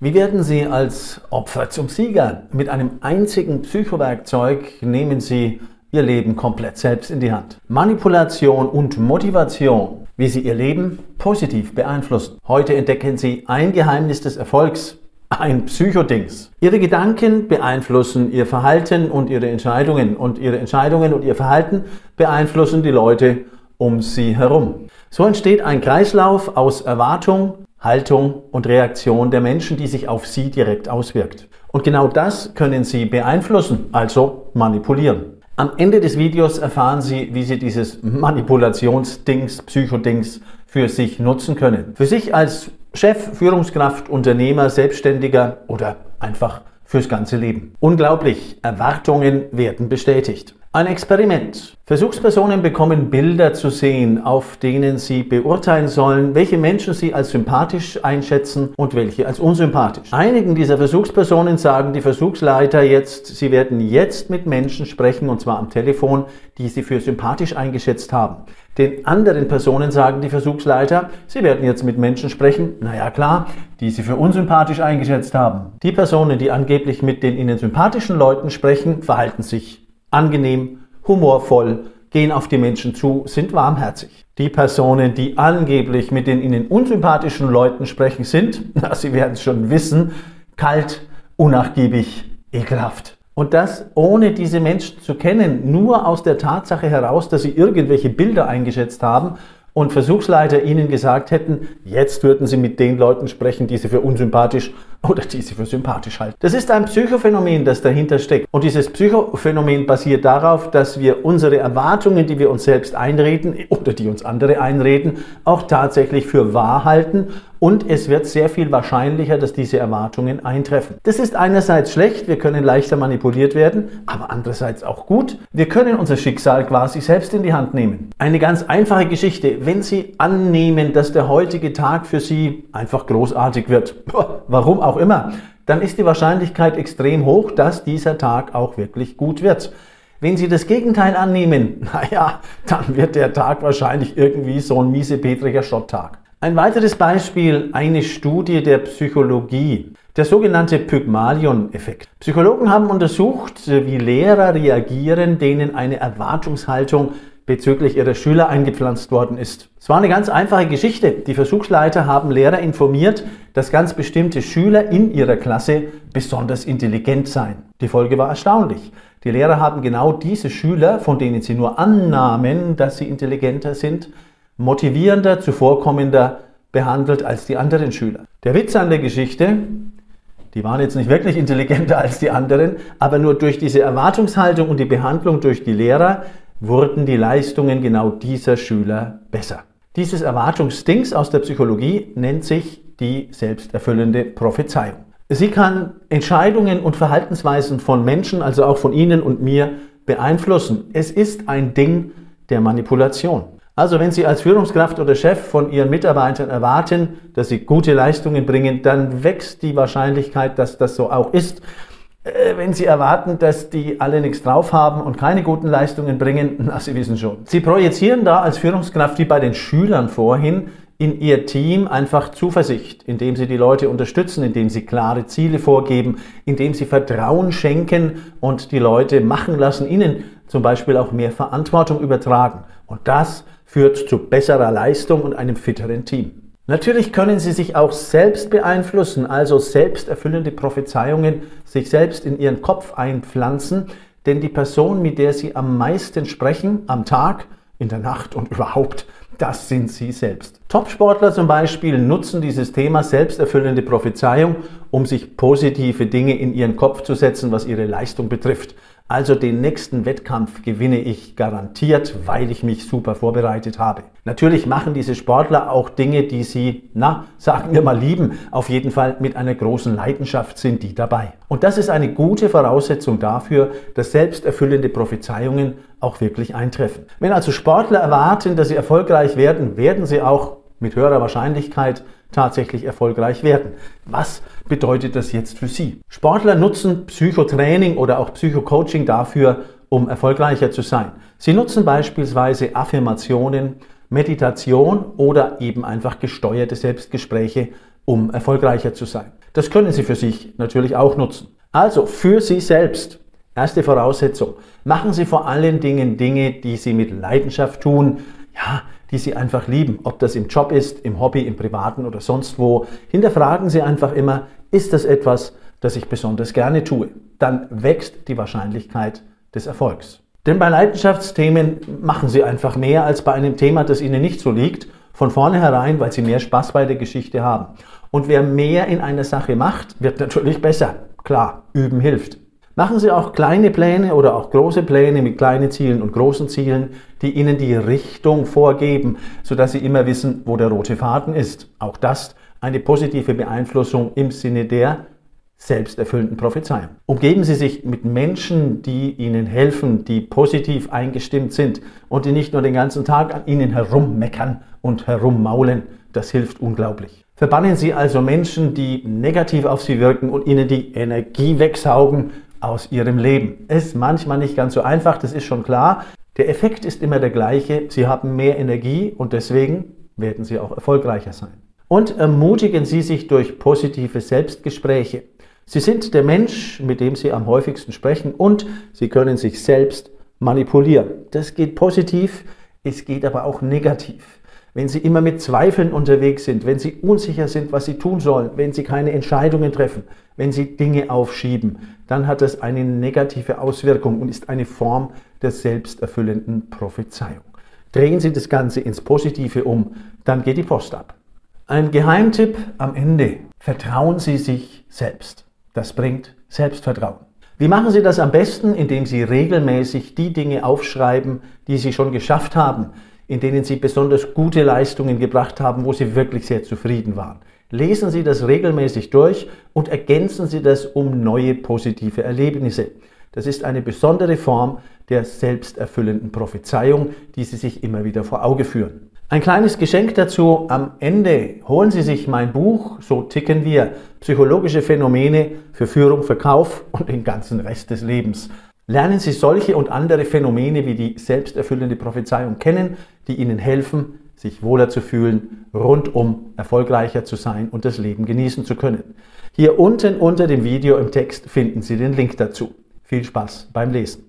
Wie werden Sie als Opfer zum Sieger? Mit einem einzigen Psychowerkzeug nehmen Sie Ihr Leben komplett selbst in die Hand. Manipulation und Motivation, wie Sie Ihr Leben positiv beeinflussen. Heute entdecken Sie ein Geheimnis des Erfolgs, ein Psychodings. Ihre Gedanken beeinflussen Ihr Verhalten und Ihre Entscheidungen und Ihre Entscheidungen und Ihr Verhalten beeinflussen die Leute um Sie herum. So entsteht ein Kreislauf aus Erwartung, Haltung und Reaktion der Menschen, die sich auf Sie direkt auswirkt. Und genau das können Sie beeinflussen, also manipulieren. Am Ende des Videos erfahren Sie, wie Sie dieses Manipulationsdings, Psychodings für sich nutzen können. Für sich als Chef, Führungskraft, Unternehmer, Selbstständiger oder einfach fürs ganze Leben. Unglaublich, Erwartungen werden bestätigt. Ein Experiment. Versuchspersonen bekommen Bilder zu sehen, auf denen sie beurteilen sollen, welche Menschen sie als sympathisch einschätzen und welche als unsympathisch. Einigen dieser Versuchspersonen sagen die Versuchsleiter jetzt, sie werden jetzt mit Menschen sprechen, und zwar am Telefon, die sie für sympathisch eingeschätzt haben. Den anderen Personen sagen die Versuchsleiter, sie werden jetzt mit Menschen sprechen, naja klar, die sie für unsympathisch eingeschätzt haben. Die Personen, die angeblich mit den ihnen sympathischen Leuten sprechen, verhalten sich angenehm, humorvoll, gehen auf die Menschen zu, sind warmherzig. Die Personen, die angeblich mit den ihnen unsympathischen Leuten sprechen, sind, na, sie werden es schon wissen, kalt, unnachgiebig, ekelhaft. Und das ohne diese Menschen zu kennen, nur aus der Tatsache heraus, dass sie irgendwelche Bilder eingeschätzt haben und Versuchsleiter ihnen gesagt hätten, jetzt würden sie mit den Leuten sprechen, die sie für unsympathisch oder die sie für sympathisch halten. Das ist ein Psychophänomen, das dahinter steckt. Und dieses Psychophänomen basiert darauf, dass wir unsere Erwartungen, die wir uns selbst einreden oder die uns andere einreden, auch tatsächlich für wahr halten und es wird sehr viel wahrscheinlicher, dass diese Erwartungen eintreffen. Das ist einerseits schlecht, wir können leichter manipuliert werden, aber andererseits auch gut. Wir können unser Schicksal quasi selbst in die Hand nehmen. Eine ganz einfache Geschichte. Wenn Sie annehmen, dass der heutige Tag für Sie einfach großartig wird, warum auch immer, dann ist die Wahrscheinlichkeit extrem hoch, dass dieser Tag auch wirklich gut wird. Wenn Sie das Gegenteil annehmen, naja, dann wird der Tag wahrscheinlich irgendwie so ein miesepetriger Schotttag. Ein weiteres Beispiel, eine Studie der Psychologie, der sogenannte Pygmalion-Effekt. Psychologen haben untersucht, wie Lehrer reagieren, denen eine Erwartungshaltung bezüglich ihrer Schüler eingepflanzt worden ist. Es war eine ganz einfache Geschichte. Die Versuchsleiter haben Lehrer informiert, dass ganz bestimmte Schüler in ihrer Klasse besonders intelligent seien. Die Folge war erstaunlich. Die Lehrer haben genau diese Schüler, von denen sie nur annahmen, dass sie intelligenter sind, motivierender, zuvorkommender behandelt als die anderen Schüler. Der Witz an der Geschichte, die waren jetzt nicht wirklich intelligenter als die anderen, aber nur durch diese Erwartungshaltung und die Behandlung durch die Lehrer wurden die Leistungen genau dieser Schüler besser. Dieses Erwartungsdings aus der Psychologie nennt sich die selbsterfüllende Prophezeiung. Sie kann Entscheidungen und Verhaltensweisen von Menschen, also auch von Ihnen und mir, beeinflussen. Es ist ein Ding der Manipulation. Also wenn Sie als Führungskraft oder Chef von Ihren Mitarbeitern erwarten, dass sie gute Leistungen bringen, dann wächst die Wahrscheinlichkeit, dass das so auch ist. Äh, wenn Sie erwarten, dass die alle nichts drauf haben und keine guten Leistungen bringen, na, Sie wissen schon. Sie projizieren da als Führungskraft wie bei den Schülern vorhin in Ihr Team einfach Zuversicht, indem Sie die Leute unterstützen, indem Sie klare Ziele vorgeben, indem Sie Vertrauen schenken und die Leute machen lassen, ihnen zum Beispiel auch mehr Verantwortung übertragen. Und das führt zu besserer Leistung und einem fitteren Team. Natürlich können Sie sich auch selbst beeinflussen, also selbsterfüllende Prophezeiungen sich selbst in Ihren Kopf einpflanzen, denn die Person, mit der Sie am meisten sprechen, am Tag, in der Nacht und überhaupt, das sind Sie selbst. Topsportler zum Beispiel nutzen dieses Thema selbsterfüllende Prophezeiung, um sich positive Dinge in ihren Kopf zu setzen, was ihre Leistung betrifft. Also den nächsten Wettkampf gewinne ich garantiert, weil ich mich super vorbereitet habe. Natürlich machen diese Sportler auch Dinge, die sie, na, sagen wir mal lieben. Auf jeden Fall mit einer großen Leidenschaft sind die dabei. Und das ist eine gute Voraussetzung dafür, dass selbsterfüllende Prophezeiungen auch wirklich eintreffen. Wenn also Sportler erwarten, dass sie erfolgreich werden, werden sie auch mit höherer Wahrscheinlichkeit tatsächlich erfolgreich werden. Was bedeutet das jetzt für Sie? Sportler nutzen Psychotraining oder auch Psychocoaching dafür, um erfolgreicher zu sein. Sie nutzen beispielsweise Affirmationen, Meditation oder eben einfach gesteuerte Selbstgespräche um erfolgreicher zu sein. Das können Sie für sich natürlich auch nutzen. Also für Sie selbst. Erste Voraussetzung. Machen Sie vor allen Dingen Dinge, die Sie mit Leidenschaft tun, ja, die Sie einfach lieben. Ob das im Job ist, im Hobby, im Privaten oder sonst wo. Hinterfragen Sie einfach immer, ist das etwas, das ich besonders gerne tue? Dann wächst die Wahrscheinlichkeit des Erfolgs. Denn bei Leidenschaftsthemen machen Sie einfach mehr als bei einem Thema, das Ihnen nicht so liegt, von vornherein, weil Sie mehr Spaß bei der Geschichte haben. Und wer mehr in einer Sache macht, wird natürlich besser. Klar, üben hilft. Machen Sie auch kleine Pläne oder auch große Pläne mit kleinen Zielen und großen Zielen, die Ihnen die Richtung vorgeben, sodass Sie immer wissen, wo der rote Faden ist. Auch das eine positive Beeinflussung im Sinne der selbsterfüllenden Prophezeiung. Umgeben Sie sich mit Menschen, die Ihnen helfen, die positiv eingestimmt sind und die nicht nur den ganzen Tag an Ihnen herummeckern und herummaulen. Das hilft unglaublich. Verbannen Sie also Menschen, die negativ auf Sie wirken und Ihnen die Energie wegsaugen aus Ihrem Leben. Ist manchmal nicht ganz so einfach, das ist schon klar. Der Effekt ist immer der gleiche. Sie haben mehr Energie und deswegen werden Sie auch erfolgreicher sein. Und ermutigen Sie sich durch positive Selbstgespräche. Sie sind der Mensch, mit dem Sie am häufigsten sprechen und Sie können sich selbst manipulieren. Das geht positiv, es geht aber auch negativ. Wenn Sie immer mit Zweifeln unterwegs sind, wenn Sie unsicher sind, was Sie tun sollen, wenn Sie keine Entscheidungen treffen, wenn Sie Dinge aufschieben, dann hat das eine negative Auswirkung und ist eine Form der selbsterfüllenden Prophezeiung. Drehen Sie das Ganze ins Positive um, dann geht die Post ab. Ein Geheimtipp am Ende. Vertrauen Sie sich selbst. Das bringt Selbstvertrauen. Wie machen Sie das am besten? Indem Sie regelmäßig die Dinge aufschreiben, die Sie schon geschafft haben, in denen Sie besonders gute Leistungen gebracht haben, wo Sie wirklich sehr zufrieden waren. Lesen Sie das regelmäßig durch und ergänzen Sie das um neue positive Erlebnisse. Das ist eine besondere Form der selbsterfüllenden Prophezeiung, die Sie sich immer wieder vor Auge führen. Ein kleines Geschenk dazu. Am Ende holen Sie sich mein Buch, so ticken wir, psychologische Phänomene für Führung, Verkauf und den ganzen Rest des Lebens. Lernen Sie solche und andere Phänomene wie die selbsterfüllende Prophezeiung kennen, die Ihnen helfen, sich wohler zu fühlen, rundum erfolgreicher zu sein und das Leben genießen zu können. Hier unten unter dem Video im Text finden Sie den Link dazu. Viel Spaß beim Lesen.